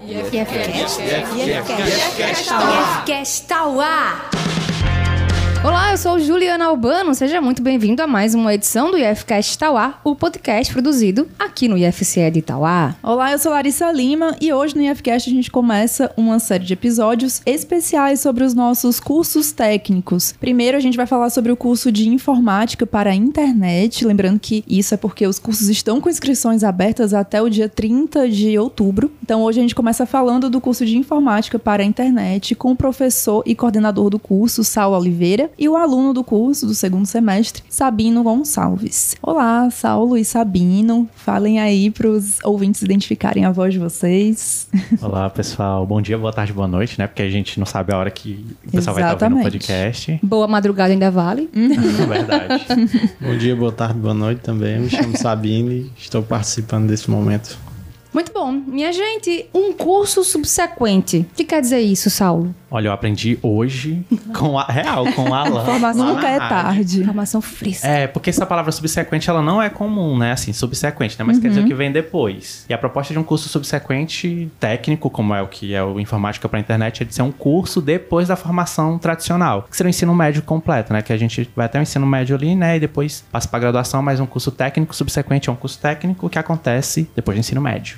IFCast. IFCast Tauá. Olá, eu sou Juliana Albano. Seja muito bem-vindo a mais uma edição do IFCast Tauá, o podcast produzido aqui no IFCE de Tauá. Olá, eu sou Larissa Lima e hoje no IFCast a gente começa uma série de episódios especiais sobre os nossos cursos técnicos. Primeiro, a gente vai falar sobre o curso de informática para a internet, lembrando que isso é porque os cursos estão com inscrições abertas até o dia 30 de outubro. Então, hoje a gente começa falando do curso de informática para a internet com o professor e coordenador do curso, Saulo Oliveira, e o aluno do curso do segundo semestre, Sabino Gonçalves. Olá, Saulo e Sabino. Falem aí para os ouvintes identificarem a voz de vocês. Olá, pessoal. Bom dia, boa tarde, boa noite, né? Porque a gente não sabe a hora que o pessoal vai estar ouvindo o podcast. Boa madrugada ainda vale. É verdade. Bom dia, boa tarde, boa noite também. Me chamo Sabine e estou participando desse momento. Muito bom. Minha gente, um curso subsequente. O que quer dizer isso, Saulo? Olha, eu aprendi hoje com a real, com a Alan. Informação lá nunca é tarde. Informação fresca. É, porque essa palavra subsequente, ela não é comum, né? Assim, subsequente, né? Mas quer dizer o que vem depois. E a proposta de um curso subsequente técnico, como é o que é o Informática para Internet, é de ser um curso depois da formação tradicional. Que seria o ensino médio completo, né? Que a gente vai até o ensino médio ali, né? E depois passa para graduação, mas um curso técnico subsequente é um curso técnico que acontece depois do ensino médio.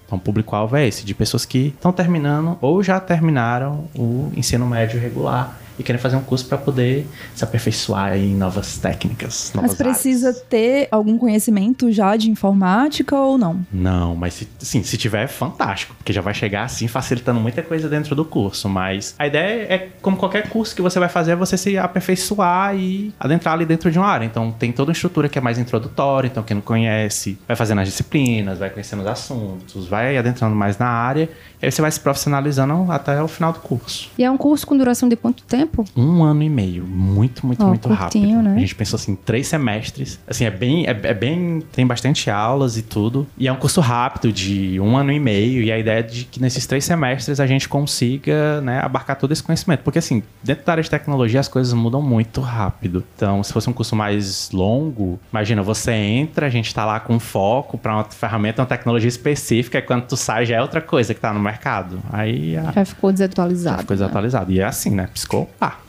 Então, o público-alvo é esse, de pessoas que estão terminando ou já terminaram o ensino médio regular e querem fazer um curso para poder se aperfeiçoar em novas técnicas, novas Mas precisa áreas. ter algum conhecimento já de informática ou não? Não, mas se, sim, se tiver, é fantástico, porque já vai chegar assim facilitando muita coisa dentro do curso. Mas a ideia é, como qualquer curso que você vai fazer, é você se aperfeiçoar e adentrar ali dentro de uma área. Então tem toda uma estrutura que é mais introdutória, então quem não conhece vai fazendo as disciplinas, vai conhecendo os assuntos, vai adentrando mais na área, e aí você vai se profissionalizando até o final do curso. E é um curso com duração de quanto tempo? Um ano e meio. Muito, muito, Ó, muito curtinho, rápido. né? A gente pensou assim, três semestres. Assim, é bem, é, é bem. Tem bastante aulas e tudo. E é um curso rápido, de um ano e meio. E a ideia é de que nesses três semestres a gente consiga, né, abarcar todo esse conhecimento. Porque, assim, dentro da área de tecnologia as coisas mudam muito rápido. Então, se fosse um curso mais longo, imagina, você entra, a gente tá lá com foco para uma ferramenta, uma tecnologia específica, e quando tu sai já é outra coisa que tá no mercado. Aí a, Já ficou já desatualizado. ficou desatualizado. E é assim, né? Piscou, pá.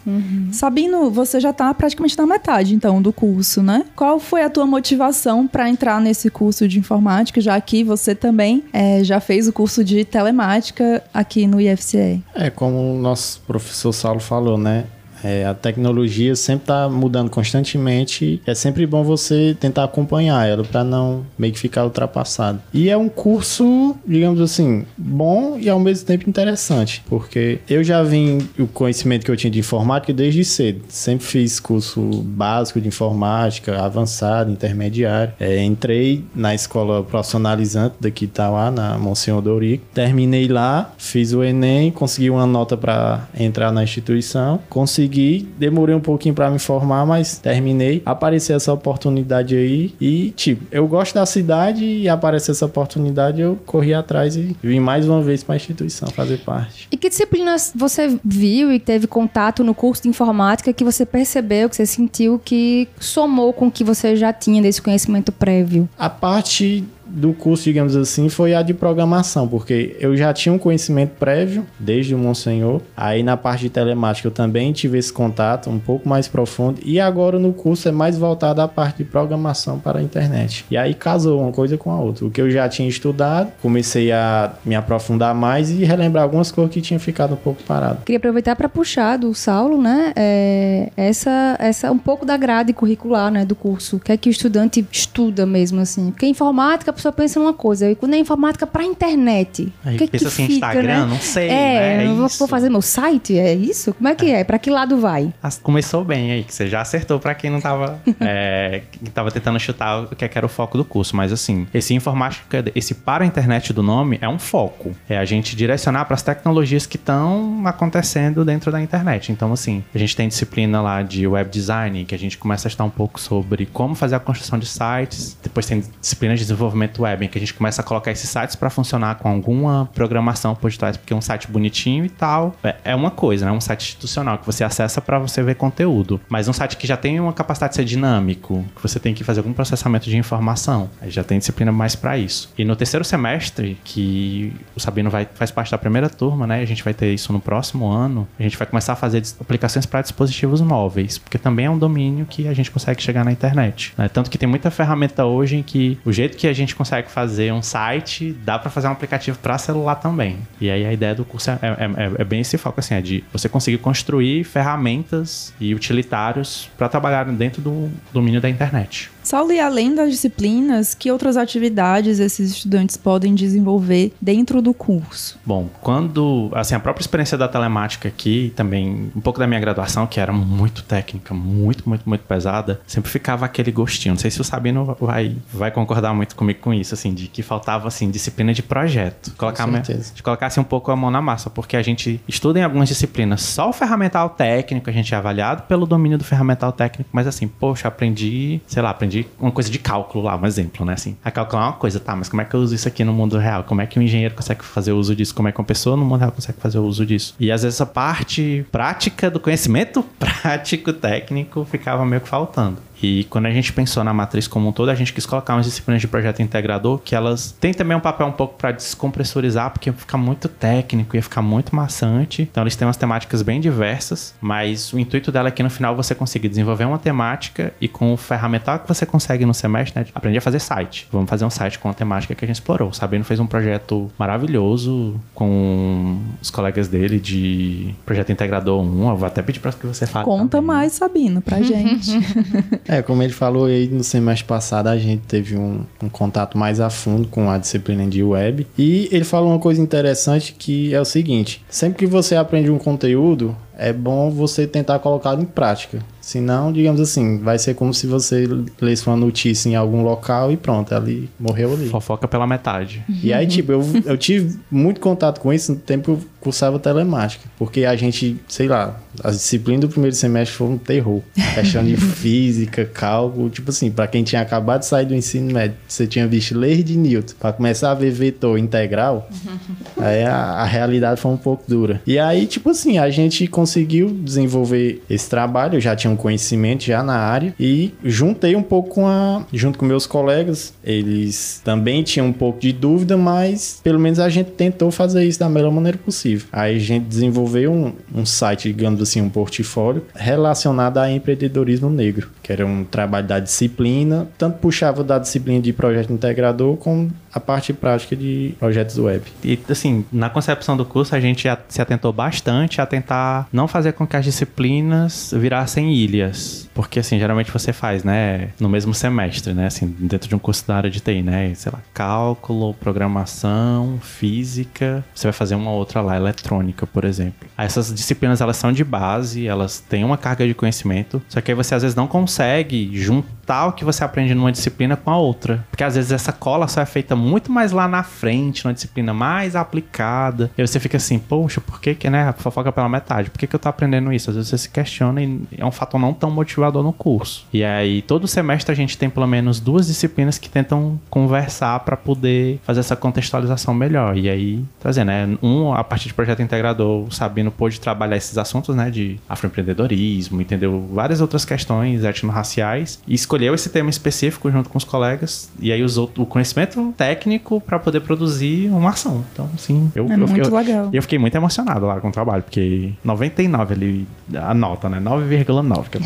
Sabino, você já tá praticamente na metade, então, do curso, né? Qual foi a tua motivação para entrar nesse curso de informática, já que você também eh, já fez o curso de telemática aqui no IFCE? É, como o nosso professor Saulo falou, né? É, a tecnologia sempre está mudando constantemente. É sempre bom você tentar acompanhar ela para não meio que ficar ultrapassado. E é um curso, digamos assim, bom e ao mesmo tempo interessante, porque eu já vim o conhecimento que eu tinha de informática desde cedo. Sempre fiz curso básico de informática, avançado, intermediário. É, entrei na escola profissionalizante daqui de Itauá, na Monsenhor Dorico. Terminei lá, fiz o Enem, consegui uma nota para entrar na instituição. Consegui, demorei um pouquinho para me formar, mas terminei. Apareceu essa oportunidade aí e, tipo, eu gosto da cidade e apareceu essa oportunidade, eu corri atrás e vim mais uma vez para a instituição fazer parte. E que disciplinas você viu e teve contato no curso de informática que você percebeu, que você sentiu que somou com o que você já tinha desse conhecimento prévio? A parte do curso, digamos assim, foi a de programação, porque eu já tinha um conhecimento prévio desde o Monsenhor. Aí na parte de telemática eu também tive esse contato um pouco mais profundo. E agora no curso é mais voltado à parte de programação para a internet. E aí casou uma coisa com a outra. O que eu já tinha estudado, comecei a me aprofundar mais e relembrar algumas coisas que tinha ficado um pouco parado. Queria aproveitar para puxar do Saulo, né, é, essa, essa um pouco da grade curricular, né, do curso. O que é que o estudante estuda mesmo, assim? Porque informática, pessoa pensa numa coisa, e quando é informática para internet, Aí o que é pensa que assim, fica, Instagram, né? não sei, É, né? É eu vou, vou fazer meu site, é isso? Como é que é? Para que lado vai? Começou bem aí, que você já acertou pra quem não tava, é, tava tentando chutar o que é que era o foco do curso. Mas assim, esse informática, esse para a internet do nome é um foco. É a gente direcionar para as tecnologias que estão acontecendo dentro da internet. Então, assim, a gente tem disciplina lá de web design, que a gente começa a estudar um pouco sobre como fazer a construção de sites. Depois tem disciplina de desenvolvimento desenvolvimento web, em que a gente começa a colocar esses sites para funcionar com alguma programação por detrás, porque um site bonitinho e tal, é, é uma coisa, né? Um site institucional que você acessa para você ver conteúdo. Mas um site que já tem uma capacidade de ser dinâmico, que você tem que fazer algum processamento de informação, aí já tem disciplina mais para isso. E no terceiro semestre, que o Sabino vai, faz parte da primeira turma, né? A gente vai ter isso no próximo ano. A gente vai começar a fazer aplicações para dispositivos móveis, porque também é um domínio que a gente consegue chegar na internet. Né? Tanto que tem muita ferramenta hoje em que o jeito que a gente consegue fazer um site, dá para fazer um aplicativo para celular também. E aí a ideia do curso é, é, é, é, bem esse foco, assim, é de você conseguir construir ferramentas e utilitários para trabalhar dentro do domínio da internet. Saulo, e além das disciplinas, que outras atividades esses estudantes podem desenvolver dentro do curso? Bom, quando, assim, a própria experiência da telemática aqui, também um pouco da minha graduação, que era muito técnica, muito, muito, muito pesada, sempre ficava aquele gostinho. Não sei se o Sabino vai, vai concordar muito comigo com isso, assim, de que faltava, assim, disciplina de projeto. Colocar, com certeza. De colocar, assim, um pouco a mão na massa, porque a gente estuda em algumas disciplinas só o ferramental técnico, a gente é avaliado pelo domínio do ferramental técnico, mas assim, poxa, aprendi, sei lá, aprendi uma coisa de cálculo lá, um exemplo, né? Assim, a calcular é uma coisa, tá, mas como é que eu uso isso aqui no mundo real? Como é que um engenheiro consegue fazer uso disso? Como é que uma pessoa no mundo real consegue fazer uso disso? E às vezes essa parte prática do conhecimento prático, técnico, ficava meio que faltando. E quando a gente pensou na matriz como um todo, a gente quis colocar umas disciplinas de projeto integrador que elas têm também um papel um pouco para descompressorizar, porque ia ficar muito técnico, ia ficar muito maçante. Então eles têm umas temáticas bem diversas, mas o intuito dela é que no final você consiga desenvolver uma temática e com o ferramental que você consegue no semestre, né, aprender a fazer site. Vamos fazer um site com a temática que a gente explorou. O Sabino fez um projeto maravilhoso com os colegas dele de projeto integrador 1. Eu vou até pedir para que você fale. Conta também. mais, Sabino, pra gente. É, como ele falou aí no semestre passado, a gente teve um, um, contato mais a fundo com a disciplina de web. E ele falou uma coisa interessante que é o seguinte: sempre que você aprende um conteúdo, é bom você tentar colocá-lo em prática. Senão, digamos assim, vai ser como se você lesse uma notícia em algum local e pronto, ali morreu ali. Fofoca pela metade. E aí, tipo, eu, eu tive muito contato com isso no tempo que eu cursava telemática. Porque a gente, sei lá, as disciplinas do primeiro semestre foram um terror. Questão de física, cálculo, tipo assim, para quem tinha acabado de sair do ensino médio, você tinha visto ler de Newton, para começar a ver vetor integral, aí a, a realidade foi um pouco dura. E aí, tipo assim, a gente conseguiu desenvolver esse trabalho, eu já tinha um conhecimento já na área e juntei um pouco com a junto com meus colegas, eles também tinham um pouco de dúvida, mas pelo menos a gente tentou fazer isso da melhor maneira possível. Aí a gente desenvolveu um, um site, digamos assim, um portfólio relacionado a empreendedorismo negro, que era um trabalho da disciplina, tanto puxava da disciplina de projeto integrador como a parte prática de projetos web. E assim, na concepção do curso a gente se atentou bastante a tentar não fazer com que as disciplinas virassem ilhas, porque assim, geralmente você faz, né, no mesmo semestre, né, assim, dentro de um curso da área de TI, né, sei lá, cálculo, programação, física, você vai fazer uma outra lá, eletrônica, por exemplo. Essas disciplinas elas são de base, elas têm uma carga de conhecimento, só que aí você às vezes não consegue juntar o que você aprende numa disciplina com a outra, porque às vezes essa cola só é feita muito mais lá na frente, numa disciplina mais aplicada. E você fica assim, poxa, por que que, né, fofoca pela metade? Por que que eu tô aprendendo isso? Às vezes você se questiona e é um fator não tão motivador no curso. E aí, todo semestre a gente tem pelo menos duas disciplinas que tentam conversar para poder fazer essa contextualização melhor. E aí, trazendo, né, um, a partir de projeto integrador, o Sabino pôde trabalhar esses assuntos, né, de afroempreendedorismo, entendeu? Várias outras questões etnorraciais e escolheu esse tema específico junto com os colegas. E aí usou o conhecimento técnico para poder produzir uma ação. Então, sim, eu, é eu, muito eu, legal. eu fiquei muito emocionado lá com o trabalho, porque 99 ali, a nota, né? 9,9, que eu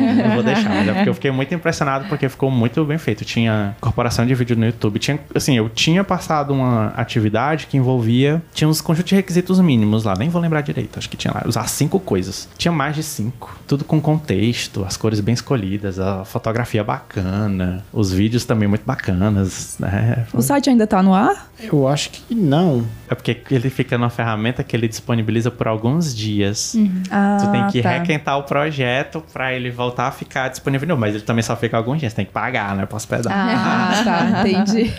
não vou deixar, mas é porque eu fiquei muito impressionado porque ficou muito bem feito. Tinha incorporação de vídeo no YouTube, tinha, assim, eu tinha passado uma atividade que envolvia, tinha uns conjuntos de requisitos mínimos lá, nem vou lembrar direito, acho que tinha lá, usar cinco coisas. Tinha mais de cinco, tudo com contexto, as cores bem escolhidas, a fotografia bacana, os vídeos também muito bacanas, né? O site ainda tá no ar? Eu acho que não. É porque ele fica numa ferramenta que ele disponibiliza por alguns dias. Uhum. Ah, tu tem que tá. requentar o projeto pra ele voltar a ficar disponível. Não, mas ele também só fica alguns dias, tem que pagar, né? Pra hospedar. Ah, tá, entendi.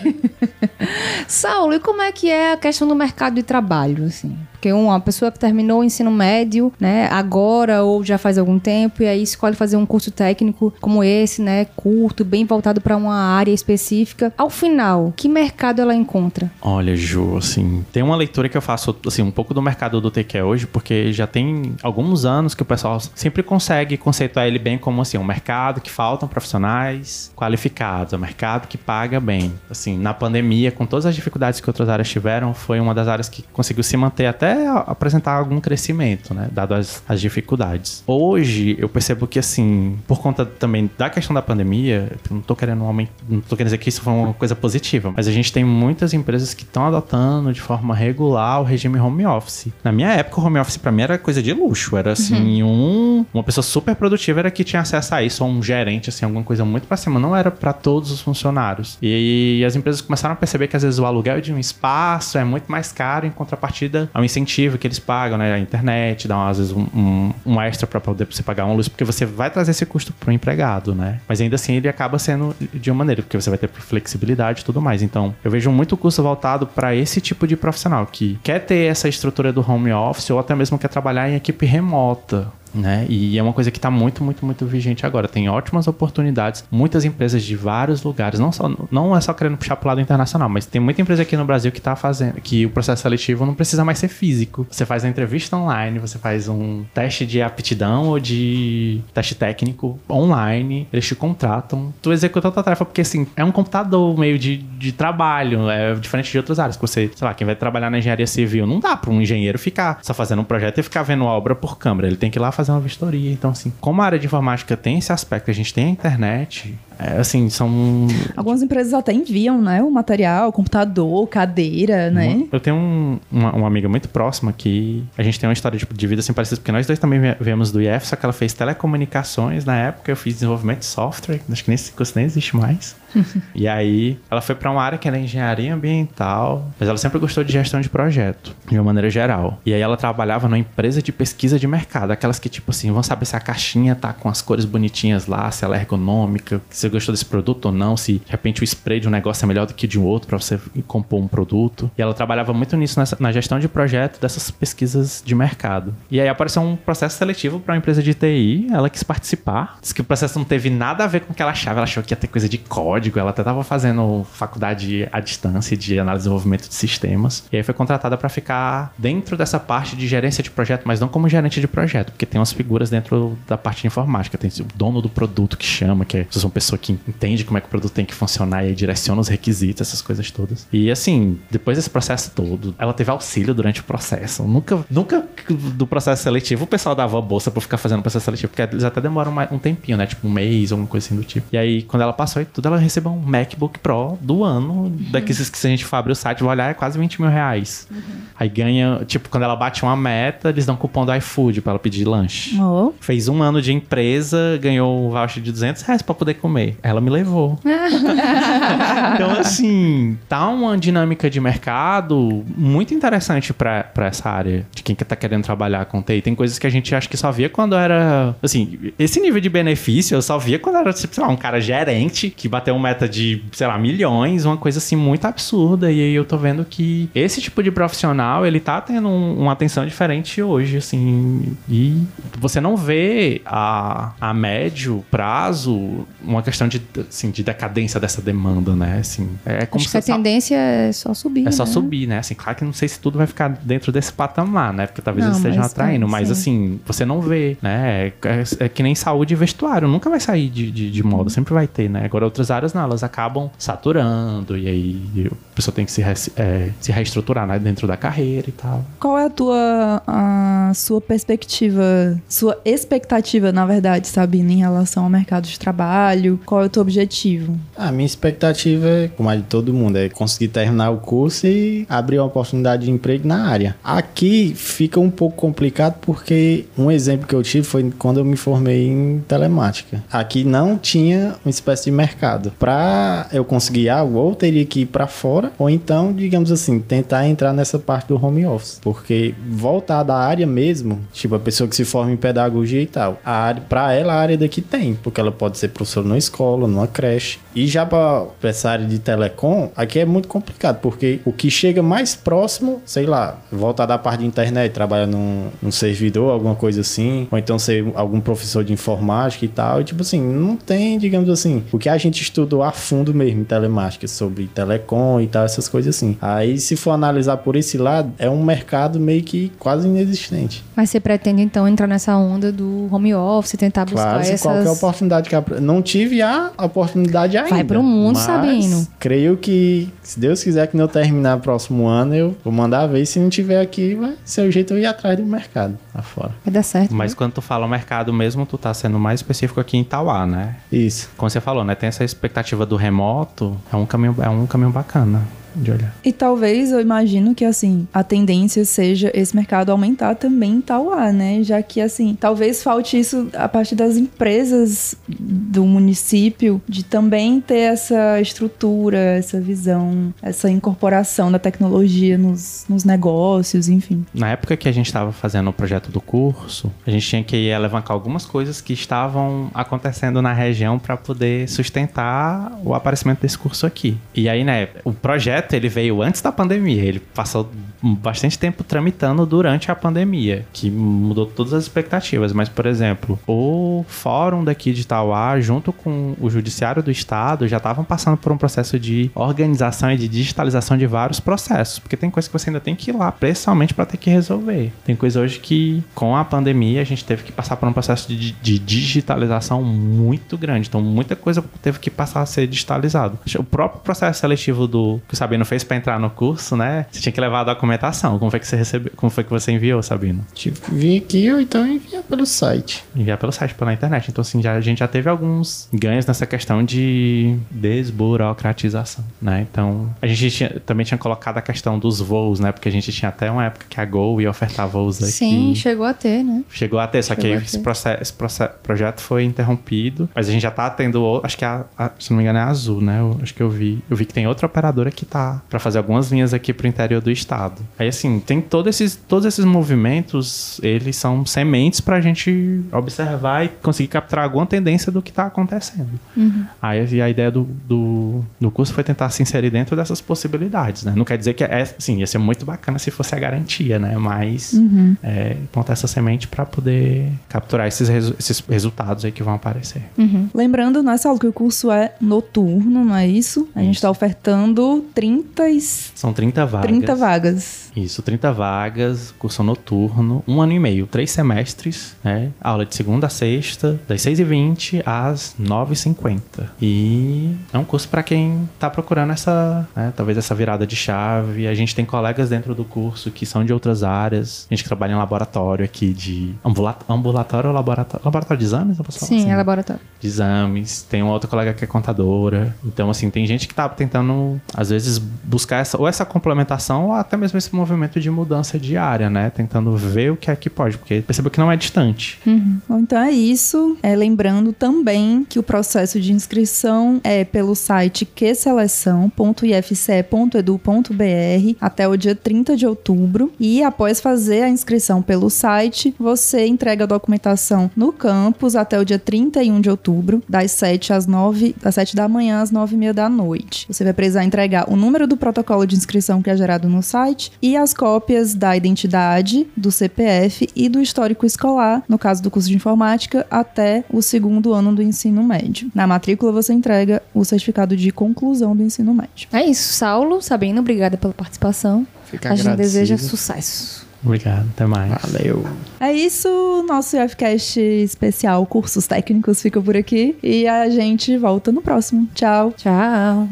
Saulo, e como é que é a questão do mercado de trabalho, assim? Porque uma pessoa que terminou o ensino médio, né, agora ou já faz algum tempo, e aí escolhe fazer um curso técnico como esse, né, curto, bem voltado para uma área específica. Ao final, que mercado ela encontra? Olha, Ju, assim, tem uma leitura que eu faço, assim, um pouco do mercado do TQ hoje, porque já tem alguns anos que o pessoal sempre consegue conceituar ele bem como, assim, um mercado que faltam profissionais qualificados, um mercado que paga bem. Assim, na pandemia, com todas as dificuldades que outras áreas tiveram, foi uma das áreas que conseguiu se manter até apresentar algum crescimento, né? Dado as, as dificuldades. Hoje, eu percebo que, assim, por conta também da questão da pandemia, não tô querendo aumentar, não tô querendo dizer que isso foi uma coisa positiva, mas a gente tem muitas empresas que estão adotando de forma regular o regime home office. Na minha época, o home office para mim era coisa de luxo, era assim, uhum. um, uma pessoa super produtiva era que tinha acesso a isso, ou um gerente, assim, alguma coisa muito pra cima, não era para todos os funcionários. E, e as empresas começaram a perceber que às vezes o aluguel de um espaço é muito mais caro em contrapartida ao incentivo incentivo que eles pagam, né? A internet, dá às vezes um, um, um extra para poder você pagar uma luz, porque você vai trazer esse custo pro empregado, né? Mas ainda assim ele acaba sendo de uma maneira, porque você vai ter flexibilidade e tudo mais. Então, eu vejo muito custo voltado para esse tipo de profissional que quer ter essa estrutura do home office ou até mesmo quer trabalhar em equipe remota né? E é uma coisa que está muito, muito, muito vigente agora. Tem ótimas oportunidades, muitas empresas de vários lugares, não só não é só querendo puxar para o lado internacional, mas tem muita empresa aqui no Brasil que está fazendo que o processo seletivo não precisa mais ser físico. Você faz a entrevista online, você faz um teste de aptidão ou de teste técnico online, eles te contratam, tu executa a tua tarefa porque assim, é um computador meio de, de trabalho, é diferente de outras áreas que você, sei lá, quem vai trabalhar na engenharia civil, não dá para um engenheiro ficar só fazendo um projeto e ficar vendo obra por câmera, ele tem que ir lá fazer fazer uma vistoria. Então, assim, como a área de informática tem esse aspecto, a gente tem a internet, assim, são. Algumas empresas até enviam, né? O material, computador, cadeira, né? Eu tenho um, uma, uma, amiga muito próxima que a gente tem uma história de, de vida assim parecida, porque nós dois também viemos do IF, só que ela fez telecomunicações na época, eu fiz desenvolvimento de software, acho que nesse curso nem existe mais. e aí, ela foi para uma área que era engenharia ambiental, mas ela sempre gostou de gestão de projeto, de uma maneira geral. E aí, ela trabalhava numa empresa de pesquisa de mercado, aquelas que, tipo assim, vão saber se a caixinha tá com as cores bonitinhas lá, se ela é ergonômica, se gostou desse produto ou não, se de repente o spray de um negócio é melhor do que de um outro para você compor um produto. E ela trabalhava muito nisso, nessa, na gestão de projeto dessas pesquisas de mercado. E aí apareceu um processo seletivo para uma empresa de TI, ela quis participar. Disse que o processo não teve nada a ver com o que ela achava, ela achou que ia ter coisa de código, ela até estava fazendo faculdade à distância de análise e desenvolvimento de sistemas. E aí foi contratada para ficar dentro dessa parte de gerência de projeto, mas não como gerente de projeto, porque tem umas figuras dentro da parte de informática. Tem o dono do produto que chama, que é uma pessoa que entende como é que o produto tem que funcionar e direciona os requisitos, essas coisas todas. E assim, depois desse processo todo, ela teve auxílio durante o processo. Nunca, nunca do processo seletivo o pessoal dava bolsa pra ficar fazendo o processo seletivo, porque eles até demoram um tempinho, né? Tipo um mês ou alguma coisa assim do tipo. E aí, quando ela passou e tudo, ela recebeu um MacBook Pro do ano. Uhum. Daqueles que se a gente for abrir o site vai olhar, é quase 20 mil reais. Uhum. Aí ganha, tipo, quando ela bate uma meta, eles dão cupom do iFood pra ela pedir lanche. Oh. Fez um ano de empresa, ganhou um voucher de 200 reais pra poder comer. Ela me levou. então, assim, tá uma dinâmica de mercado muito interessante para essa área de quem tá querendo trabalhar com TI. Tem coisas que a gente acha que só via quando era. Assim, esse nível de benefício eu só via quando era, tipo, sei lá, um cara gerente que bateu uma meta de, sei lá, milhões, uma coisa assim muito absurda. E aí eu tô vendo que esse tipo de profissional, ele tá tendo um, uma atenção diferente hoje, assim. E você não vê a, a médio prazo uma questão de assim, de decadência dessa demanda, né? Assim, é como Acho que a tendência é só subir. É só né? subir, né? Assim, claro que não sei se tudo vai ficar dentro desse patamar, né? Porque talvez não, eles estejam atraindo, é, mas sim. assim, você não vê, né? É, é, é, que nem saúde e vestuário, nunca vai sair de, de, de moda, sempre vai ter, né? Agora outras áreas não, elas acabam saturando e aí a pessoa tem que se, re, é, se reestruturar né? dentro da carreira e tal. Qual é a tua a sua perspectiva, sua expectativa, na verdade, Sabina, em relação ao mercado de trabalho? Qual é o teu objetivo? A minha expectativa, é, como a de todo mundo, é conseguir terminar o curso e abrir uma oportunidade de emprego na área. Aqui fica um pouco complicado porque um exemplo que eu tive foi quando eu me formei em telemática. Aqui não tinha uma espécie de mercado. Para eu conseguir algo, ou teria que ir para fora fora, ou então, digamos assim, tentar entrar nessa parte do home office. Porque voltar da área mesmo, tipo a pessoa que se forma em pedagogia e tal, a área, pra ela a área daqui tem, porque ela pode ser professora numa escola, numa creche. E já pra essa área de telecom, aqui é muito complicado, porque o que chega mais próximo, sei lá, voltar da parte de internet, trabalhar num, num servidor, alguma coisa assim, ou então ser algum professor de informática e tal, e tipo assim, não tem, digamos assim, o que a gente estudou a fundo mesmo em telemática, sobre telecom e tal, essas coisas assim. Aí, se for analisar por esse lado, é um mercado meio que quase inexistente. Mas você pretende então entrar nessa onda do home office, tentar buscar Claro, essas... qualquer oportunidade que... ap- Não tive a oportunidade ainda. Vai pro mundo, mas Sabino. creio que, se Deus quiser que não terminar próximo ano, eu vou mandar ver. Se não tiver aqui, vai ser o jeito eu ir atrás do mercado lá fora. Vai dar certo. Mas né? quando tu fala mercado mesmo, tu tá sendo mais específico aqui em Tauá, né? Isso. Como você falou, né? Tem essa expectativa do remoto, é um caminho, é um caminho bacana de olhar. E talvez eu imagino que assim, a tendência seja esse mercado aumentar também em Tauá, né? Já que assim, talvez falte isso a partir das empresas do município de também ter essa estrutura, essa visão, essa incorporação da tecnologia nos, nos negócios, enfim. Na época que a gente estava fazendo o projeto do curso, a gente tinha que alavancar algumas coisas que estavam acontecendo na região para poder sustentar o aparecimento desse curso aqui. E aí, né, o projeto ele veio antes da pandemia, ele passou bastante tempo tramitando durante a pandemia, que mudou todas as expectativas. Mas, por exemplo, o fórum daqui de Itauá, junto com o judiciário do estado, já estavam passando por um processo de organização e de digitalização de vários processos, porque tem coisa que você ainda tem que ir lá, principalmente para ter que resolver. Tem coisa hoje que, com a pandemia, a gente teve que passar por um processo de, de digitalização muito grande. Então, muita coisa teve que passar a ser digitalizado. O próprio processo seletivo do que o Sabino fez para entrar no curso, né? Você tinha que levar a documentação. Como foi que você recebeu? Como foi que você enviou, Sabino? Tive que vir aqui ou então enviar pelo site. enviar pelo site, pela internet. Então, assim, já, a gente já teve alguns ganhos nessa questão de desburocratização, né? Então, a gente tinha- também tinha colocado a questão dos voos, né? Porque a gente tinha até uma época que a Gol ia ofertar voos aqui. Sim, chegou a ter, né? Chegou a ter, só que Chegou aí a esse, ter. proce- esse proce- projeto foi interrompido. Mas a gente já tá tendo, acho que a, a- se não me engano é a Azul, né? Eu, acho que eu vi. Eu vi que tem outra operadora que tá pra fazer algumas linhas aqui pro interior do estado. Aí assim, tem todo esses, todos esses movimentos, eles são sementes pra gente observar e conseguir capturar alguma tendência do que tá acontecendo. Aí a ideia do, do, do curso foi tentar se inserir dentro dessas possibilidades, né? Não quer dizer que é, sim, ia ser muito bacana se fosse a garantia, né? Mas é, plantar essa semente para poder capturar esses, resu- esses resultados aí que vão aparecer. Lembrando, né, Saulo, que o curso é noturno, não é isso? A gente está ofertando 30, e- São 30 vagas. 30 vagas. Isso, 30 vagas, curso noturno, um ano e meio, três semestres, né? Aula de segunda a sexta, das 6h20 às 9h50. E é um curso para quem tá procurando essa, né, talvez essa virada de chave. A gente tem colegas dentro do curso que são de outras áreas. A gente trabalha em laboratório aqui de ambula- ambulatório ou laboratório? Laboratório de exames, eu posso falar Sim, assim? é laboratório. de exames, tem uma outra colega que é contadora. Então, assim, tem gente que tá tentando, às vezes, buscar essa, ou essa complementação, ou até mesmo esse movimento de mudança diária, né? Tentando ver o que é que pode, porque percebeu que não é distante. Bom, então é isso. É, lembrando também que o processo de inscrição é pelo site qseleção.ifce.edu.br até o dia 30 de outubro. E após fazer a inscrição pelo site, você entrega a documentação no campus até o dia 31 de outubro, das 7 às 9, das 7 da manhã às 9 e meia da noite. Você vai precisar entregar o número do protocolo de inscrição que é gerado no site e as cópias da identidade, do CPF e do histórico escolar, no caso do curso de informática, até o segundo ano do ensino médio. Na matrícula você entrega o certificado de conclusão do ensino médio. É isso. Saulo, Sabino, obrigada pela participação. Fica a gente agradecido. deseja sucesso. Obrigado, até mais. Valeu. É isso, nosso IFCast especial Cursos Técnicos fica por aqui e a gente volta no próximo. Tchau! Tchau.